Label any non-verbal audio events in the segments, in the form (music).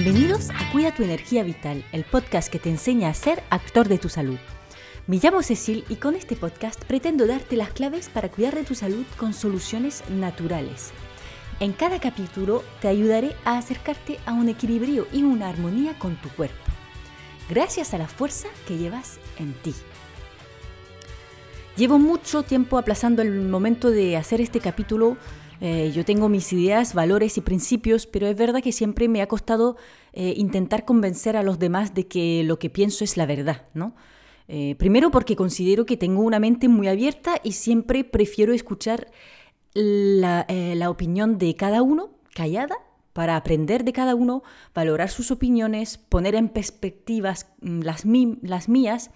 Bienvenidos a Cuida tu energía vital, el podcast que te enseña a ser actor de tu salud. Me llamo Cecil y con este podcast pretendo darte las claves para cuidar de tu salud con soluciones naturales. En cada capítulo te ayudaré a acercarte a un equilibrio y una armonía con tu cuerpo, gracias a la fuerza que llevas en ti. Llevo mucho tiempo aplazando el momento de hacer este capítulo eh, yo tengo mis ideas, valores y principios, pero es verdad que siempre me ha costado eh, intentar convencer a los demás de que lo que pienso es la verdad, ¿no? Eh, primero porque considero que tengo una mente muy abierta y siempre prefiero escuchar la, opinión de cada uno callada para aprender de cada uno, valorar sus opiniones, poner en perspectivas mm, las, las mías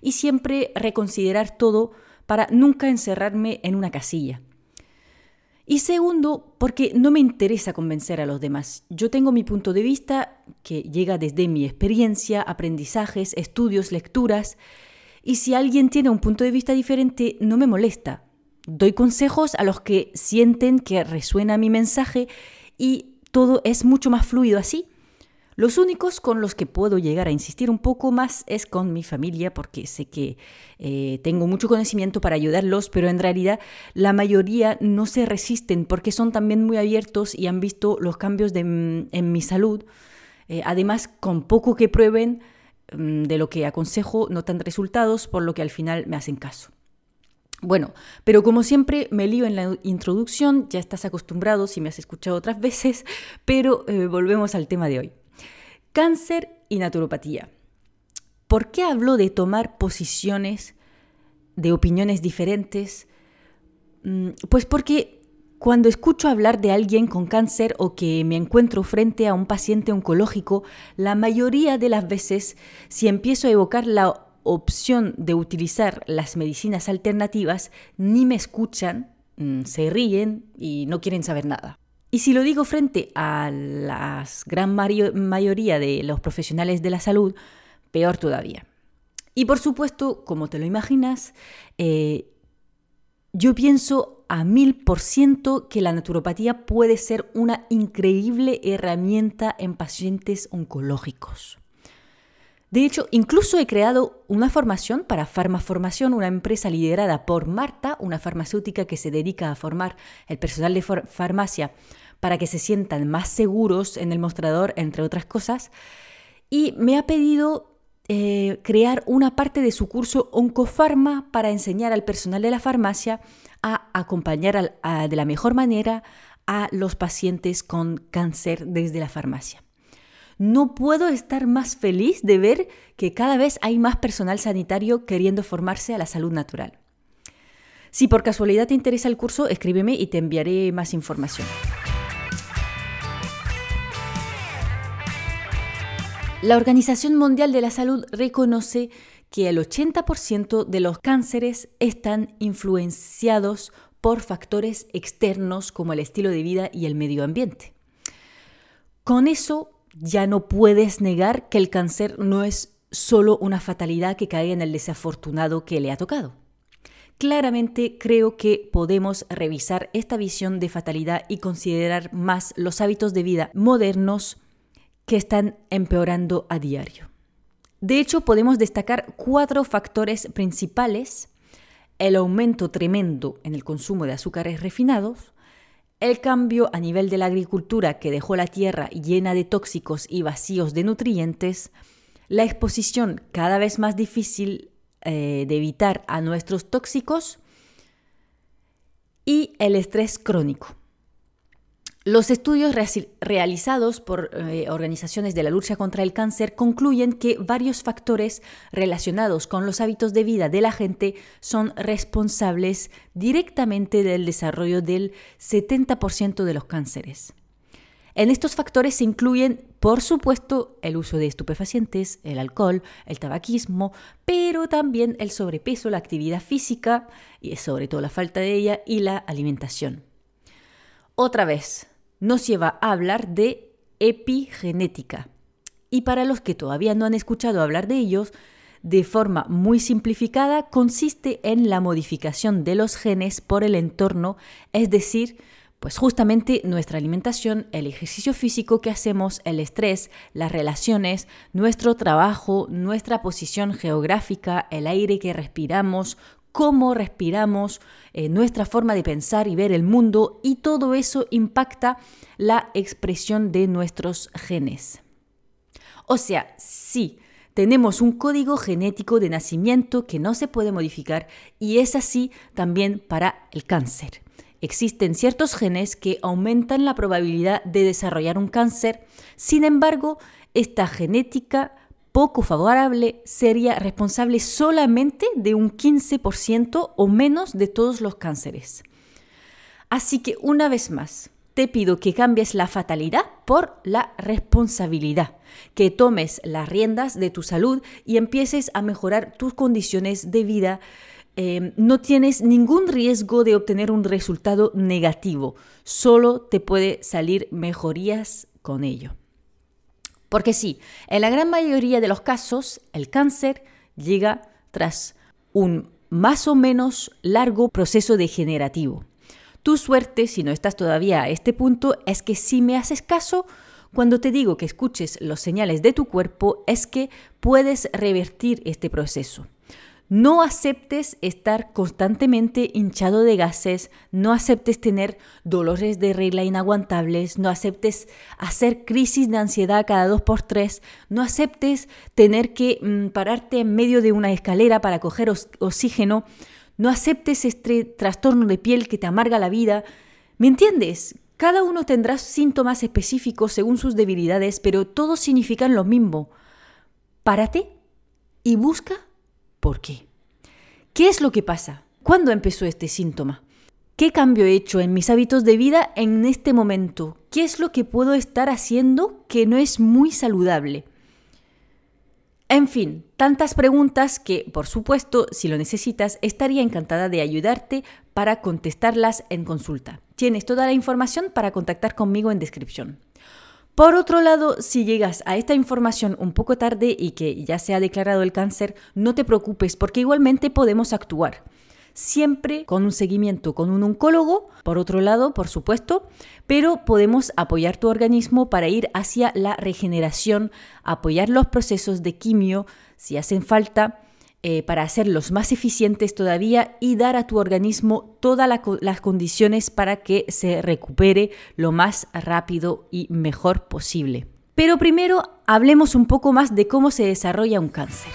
y siempre reconsiderar todo para nunca encerrarme en una casilla. Y segundo, porque no me interesa convencer a los demás. Yo tengo mi punto de vista que llega desde mi experiencia, aprendizajes, estudios, lecturas. Y si alguien tiene un punto de vista diferente, no me molesta. Doy consejos a los que sienten que resuena mi mensaje y todo es mucho más fluido así. Los únicos con los que puedo llegar a insistir un poco más es con mi familia, porque sé que eh, tengo mucho conocimiento para ayudarlos, pero en realidad la mayoría no se resisten porque son también muy abiertos y han visto los cambios mm, en mi salud. Eh, además, con poco que prueben mm, de lo que aconsejo, notan resultados, por lo que al final me hacen caso. Bueno, pero como siempre me lío en la introducción, ya estás acostumbrado si me has escuchado otras (laughs) veces, pero eh, volvemos al tema de hoy. Cáncer y naturopatía. ¿Por qué hablo de tomar posiciones, de opiniones diferentes? Mm, pues porque cuando escucho hablar de alguien con cáncer o que me encuentro frente a un paciente oncológico, la mayoría de las veces, si empiezo a evocar la opción de utilizar las medicinas alternativas, ni me escuchan, mm, se ríen y no quieren saber nada. Y si lo digo frente a la gran mayoría de los profesionales de la salud, peor todavía. Y por supuesto, como te lo imaginas, eh, yo pienso a mil por ciento que la naturopatía puede ser una increíble herramienta en pacientes oncológicos. De hecho, incluso he creado una formación para Farmaformación, una empresa liderada por Marta, una farmacéutica que se dedica a formar el personal de farmacia para que se sientan más seguros en el mostrador, entre otras cosas. Y me ha pedido eh, crear una parte de su curso Oncofarma para enseñar al personal de la farmacia a acompañar de la mejor manera a los pacientes con cáncer desde la farmacia. No puedo estar más feliz de ver que cada vez hay más personal sanitario queriendo formarse a la salud natural. Si por casualidad te interesa el curso, escríbeme y te enviaré más información. La Organización Mundial de la Salud reconoce que el 80% de los cánceres están influenciados por factores externos como el estilo de vida y el medio ambiente. Con eso ya no puedes negar que el cáncer no es solo una fatalidad que cae en el desafortunado que le ha tocado. Claramente creo que podemos revisar esta visión de fatalidad y considerar más los hábitos de vida modernos que están empeorando a diario. De hecho, podemos destacar cuatro factores principales. El aumento tremendo en el consumo de azúcares refinados, el cambio a nivel de la agricultura que dejó la tierra llena de tóxicos y vacíos de nutrientes, la exposición cada vez más difícil eh, de evitar a nuestros tóxicos y el estrés crónico. Los estudios realizados por eh, organizaciones de la lucha contra el cáncer concluyen que varios factores relacionados con los hábitos de vida de la gente son responsables directamente del desarrollo del 70% de los cánceres. En estos factores se incluyen, por supuesto, el uso de estupefacientes, el alcohol, el tabaquismo, pero también el sobrepeso, la actividad física, y sobre todo la falta de ella, y la alimentación. Otra vez, nos lleva a hablar de epigenética. Y para los que todavía no han escuchado hablar de ellos, de forma muy simplificada, consiste en la modificación de los genes por el entorno, es decir, Pues justamente nuestra alimentación, el ejercicio físico que hacemos, el estrés, las relaciones, nuestro trabajo, nuestra posición geográfica, el aire que respiramos, cómo respiramos, eh, nuestra forma de pensar y ver el mundo, y todo eso impacta la expresión de nuestros genes. O sea, sí, tenemos un código genético de nacimiento que no se puede modificar y es así también para el cáncer. Existen ciertos genes que aumentan la probabilidad de desarrollar un cáncer, sin embargo, esta genética poco favorable sería responsable solamente de un 15% o menos de todos los cánceres. Así que una vez más, te pido que cambies la fatalidad por la responsabilidad, que tomes las riendas de tu salud y empieces a mejorar tus condiciones de vida Em, no tienes ningún riesgo de obtener un resultado negativo, solo te puede salir mejorías con ello. Porque sí, en la gran mayoría de los casos, el cáncer llega tras un más o menos largo proceso degenerativo. Tu suerte, si no estás todavía a este punto, es que si me haces caso, cuando te digo que escuches los señales de tu cuerpo, es que puedes revertir este proceso. No aceptes estar constantemente hinchado de gases, no aceptes tener dolores de regla inaguantables, no aceptes hacer crisis de ansiedad cada dos por tres, no aceptes tener que mm, pararte en medio de una escalera para coger oxígeno, no aceptes este trastorno de piel que te amarga la vida. ¿Me entiendes? Cada uno tendrá síntomas específicos según sus debilidades, pero todos significan lo mismo. Párate y busca ¿Por qué? ¿Qué es lo que pasa? ¿Cuándo empezó este síntoma? ¿Qué cambio he hecho en mis hábitos de vida en este momento? ¿Qué es lo que puedo estar haciendo que no es muy saludable? En fin, tantas preguntas que, por supuesto, si lo necesitas, estaría encantada de ayudarte para contestarlas en consulta. Tienes toda la información para contactar conmigo en descripción. Por otro lado, si llegas a esta información un poco tarde y que ya se ha declarado el cáncer, no te preocupes porque igualmente podemos actuar. Siempre con un seguimiento con un oncólogo, por otro lado, por supuesto, pero podemos apoyar tu organismo para ir hacia la regeneración, apoyar los procesos de quimio si hacen falta eh, para hacerlos más eficientes todavía y dar a tu organismo todas las condiciones para que se recupere lo más rápido y mejor posible. Pero primero hablemos un poco más de cómo se desarrolla un cáncer.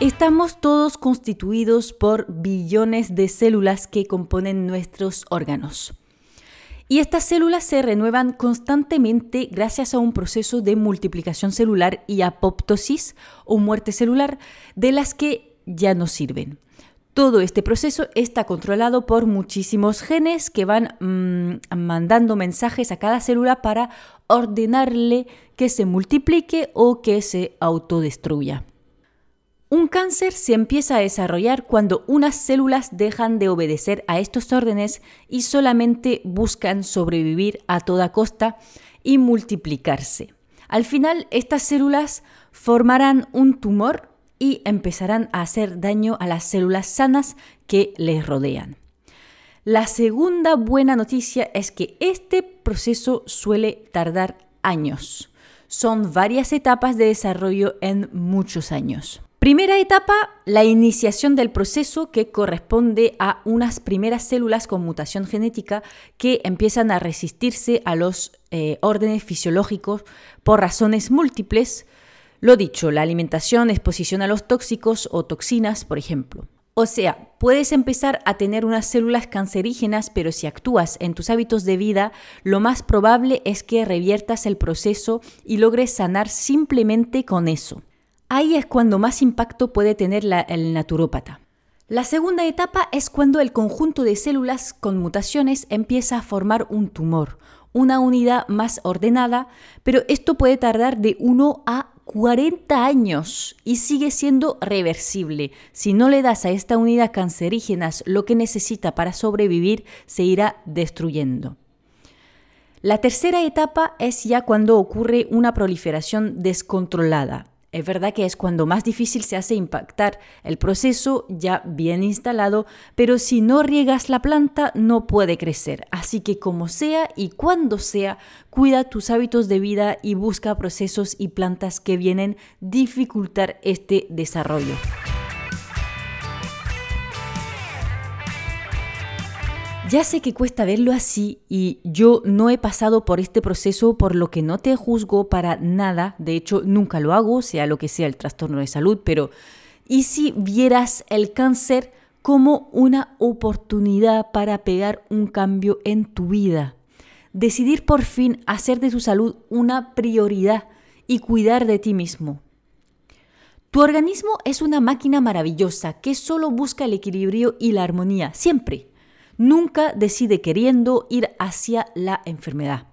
Estamos todos constituidos por billones de células que componen nuestros órganos. Y estas células se renuevan constantemente gracias a un proceso de multiplicación celular y apoptosis o muerte celular de las que ya no sirven. Todo este proceso está controlado por muchísimos genes que van mm, mandando mensajes a cada célula para ordenarle que se multiplique o que se autodestruya. Un cáncer se empieza a desarrollar cuando unas células dejan de obedecer a estos órdenes y solamente buscan sobrevivir a toda costa y multiplicarse. Al final, estas células formarán un tumor y empezarán a hacer daño a las células sanas que les rodean. La segunda buena noticia es que este proceso suele tardar años. Son varias etapas de desarrollo en muchos años. Primera etapa, la iniciación del proceso que corresponde a unas primeras células con mutación genética que empiezan a resistirse a los eh, órdenes fisiológicos por razones múltiples. Lo dicho, la alimentación, exposición a los tóxicos o toxinas, por ejemplo. O sea, puedes empezar a tener unas células cancerígenas, pero si actúas en tus hábitos de vida, lo más probable es que reviertas el proceso y logres sanar simplemente con eso. Ahí es cuando más impacto puede tener el naturópata. La segunda etapa es cuando el conjunto de células con mutaciones empieza a formar un tumor, una unidad más ordenada, pero esto puede tardar de 1 a 40 años y sigue siendo reversible. Si no le das a esta unidad cancerígenas lo que necesita para sobrevivir, se irá destruyendo. La tercera etapa es ya cuando ocurre una proliferación descontrolada Es verdad que es cuando más difícil se hace impactar el proceso ya bien instalado, pero si no riegas la planta no puede crecer. Así que como sea y cuando sea, cuida tus hábitos de vida y busca procesos y plantas que vienen dificultar este desarrollo. Ya sé que cuesta verlo así y yo no he pasado por este proceso por lo que no te juzgo para nada, de hecho nunca lo hago, sea lo que sea el trastorno de salud, pero ¿y si vieras el cáncer como una oportunidad para pegar un cambio en tu vida? Decidir por fin hacer de tu salud una prioridad y cuidar de ti mismo. Tu organismo es una máquina maravillosa que solo busca el equilibrio y la armonía, siempre. Nunca decide queriendo ir hacia la enfermedad.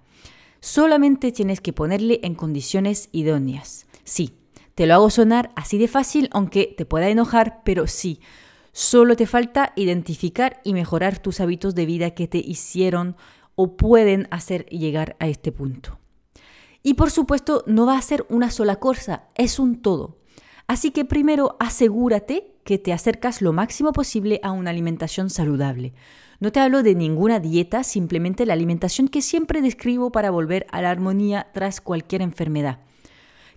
Solamente tienes que ponerle en condiciones idóneas. Sí, te lo hago sonar así de fácil, aunque te pueda enojar, pero sí. Solo te falta identificar y mejorar tus hábitos de vida que te hicieron o pueden hacer llegar a este punto. Y por supuesto, no va a ser una sola cosa, es un todo. Así que primero asegúrate que te acercas lo máximo posible a una alimentación saludable. No te hablo de ninguna dieta, simplemente la alimentación que siempre describo para volver a la armonía tras cualquier enfermedad.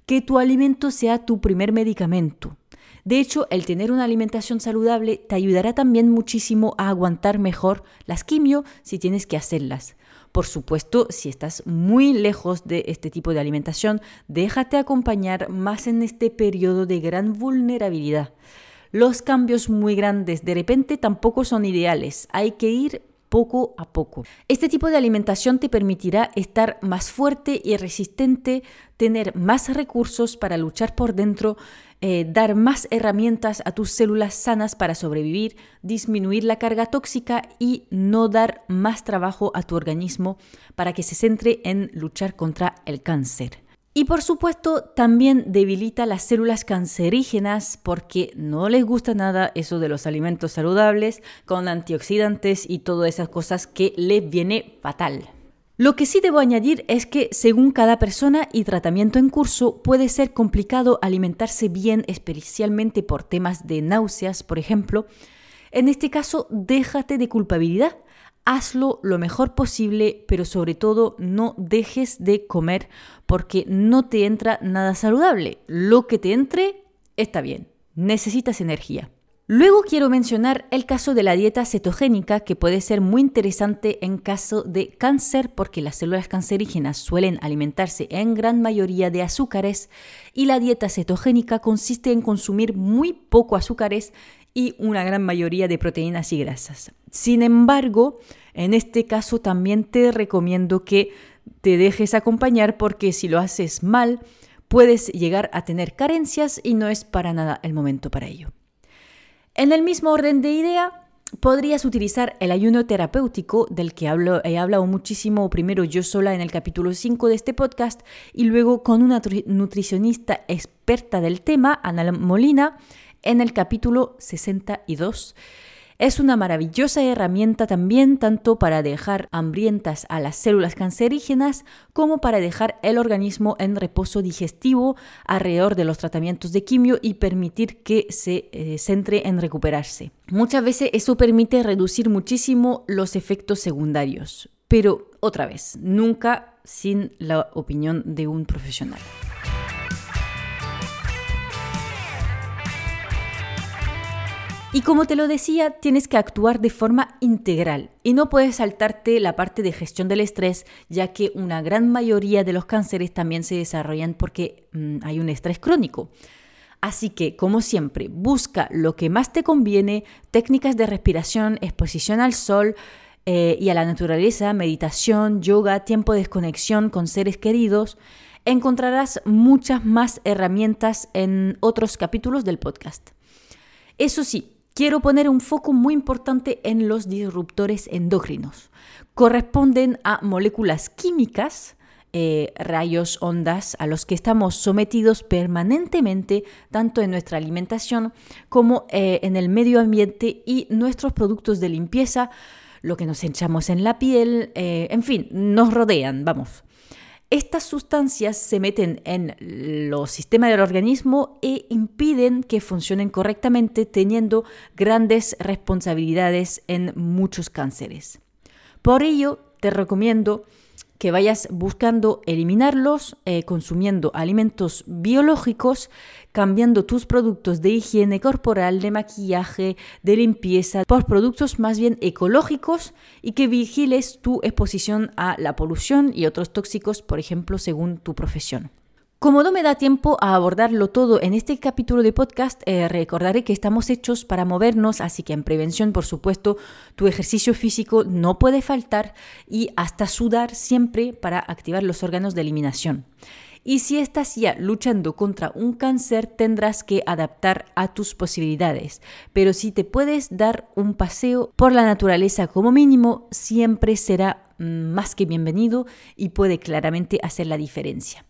Que tu alimento sea tu primer medicamento. De hecho, el tener una alimentación saludable te ayudará también muchísimo a aguantar mejor las quimio si tienes que hacerlas. Por supuesto, si estás muy lejos de este tipo de alimentación, déjate acompañar más en este periodo de gran vulnerabilidad. Los cambios muy grandes de repente tampoco son ideales. Hay que ir poco a poco. Este tipo de alimentación te permitirá estar más fuerte y resistente, tener más recursos para luchar por dentro, eh, dar más herramientas a tus células sanas para sobrevivir, disminuir la carga tóxica y no dar más trabajo a tu organismo para que se centre en luchar contra el cáncer. Y por supuesto también debilita las células cancerígenas porque no les gusta nada eso de los alimentos saludables con antioxidantes y todas esas cosas que les viene fatal. Lo que sí debo añadir es que según cada persona y tratamiento en curso puede ser complicado alimentarse bien, especialmente por temas de náuseas, por ejemplo. En este caso, déjate de culpabilidad hazlo lo mejor posible, pero sobre todo no dejes de comer porque no te entra nada saludable. Lo que te entre está bien, necesitas energía. Luego quiero mencionar el caso de la dieta cetogénica que puede ser muy interesante en caso de cáncer porque las células cancerígenas suelen alimentarse en gran mayoría de azúcares y la dieta cetogénica consiste en consumir muy poco azúcares y una gran mayoría de proteínas y grasas. Sin embargo, en este caso también te recomiendo que te dejes acompañar porque si lo haces mal, puedes llegar a tener carencias y no es para nada el momento para ello. En el mismo orden de idea, podrías utilizar el ayuno terapéutico del que he hablado muchísimo primero yo sola en el capítulo 5 de este podcast y luego con una nutricionista experta del tema, Ana Molina, en el capítulo 62. Es una maravillosa herramienta también tanto para dejar hambrientas a las células cancerígenas como para dejar el organismo en reposo digestivo alrededor de los tratamientos de quimio y permitir que se eh, centre en recuperarse. Muchas veces eso permite reducir muchísimo los efectos secundarios, pero otra vez, nunca sin la opinión de un profesional. Y como te lo decía, tienes que actuar de forma integral y no puedes saltarte la parte de gestión del estrés, ya que una gran mayoría de los cánceres también se desarrollan porque mm, hay un estrés crónico. Así que, como siempre, busca lo que más te conviene, técnicas de respiración, exposición al sol eh, y a la naturaleza, meditación, yoga, tiempo de desconexión con seres queridos. Encontrarás muchas más herramientas en otros capítulos del podcast. Eso sí, quiero poner un foco muy importante en los disruptores endócrinos. Corresponden a moléculas químicas, eh, rayos, ondas, a los que estamos sometidos permanentemente, tanto en nuestra alimentación como eh, en el medio ambiente y nuestros productos de limpieza, lo que nos echamos en la piel, eh, en fin, nos rodean, vamos. Estas sustancias se meten en los sistemas del organismo e impiden que funcionen correctamente, teniendo grandes responsabilidades en muchos cánceres. Por ello, te recomiendo que vayas buscando eliminarlos, eh, consumiendo alimentos biológicos, cambiando tus productos de higiene corporal, de maquillaje, de limpieza, por productos más bien ecológicos y que vigiles tu exposición a la polución y otros tóxicos, por ejemplo, según tu profesión. Como no me da tiempo a abordarlo todo en este capítulo de podcast, eh, recordaré que estamos hechos para movernos, así que en prevención, por supuesto, tu ejercicio físico no puede faltar y hasta sudar siempre para activar los órganos de eliminación. Y si estás ya luchando contra un cáncer, tendrás que adaptar a tus posibilidades. Pero si te puedes dar un paseo por la naturaleza como mínimo, siempre será mm, más que bienvenido y puede claramente hacer la diferencia.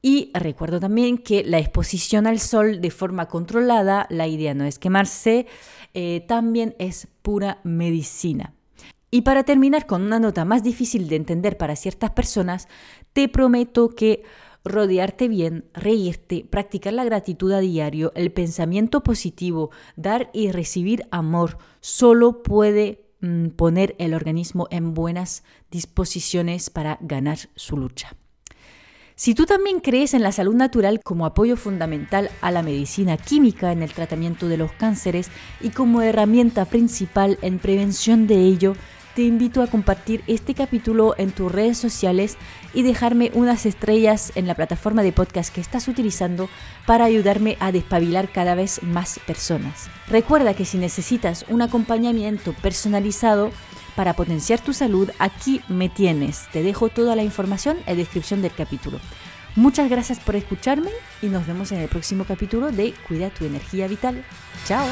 Y recuerdo también que la exposición al sol de forma controlada, la idea no es quemarse, eh, también es pura medicina. Y para terminar con una nota más difícil de entender para ciertas personas, te prometo que rodearte bien, reírte, practicar la gratitud a diario, el pensamiento positivo, dar y recibir amor, solo puede mm, poner el organismo en buenas disposiciones para ganar su lucha. Si tú también crees en la salud natural como apoyo fundamental a la medicina química en el tratamiento de los cánceres y como herramienta principal en prevención de ello, te invito a compartir este capítulo en tus redes sociales y dejarme unas estrellas en la plataforma de podcast que estás utilizando para ayudarme a despabilar cada vez más personas. Recuerda que si necesitas un acompañamiento personalizado, para potenciar tu salud, aquí me tienes. Te dejo toda la información en la descripción del capítulo. Muchas gracias por escucharme y nos vemos en el próximo capítulo de Cuida tu energía vital. Chao.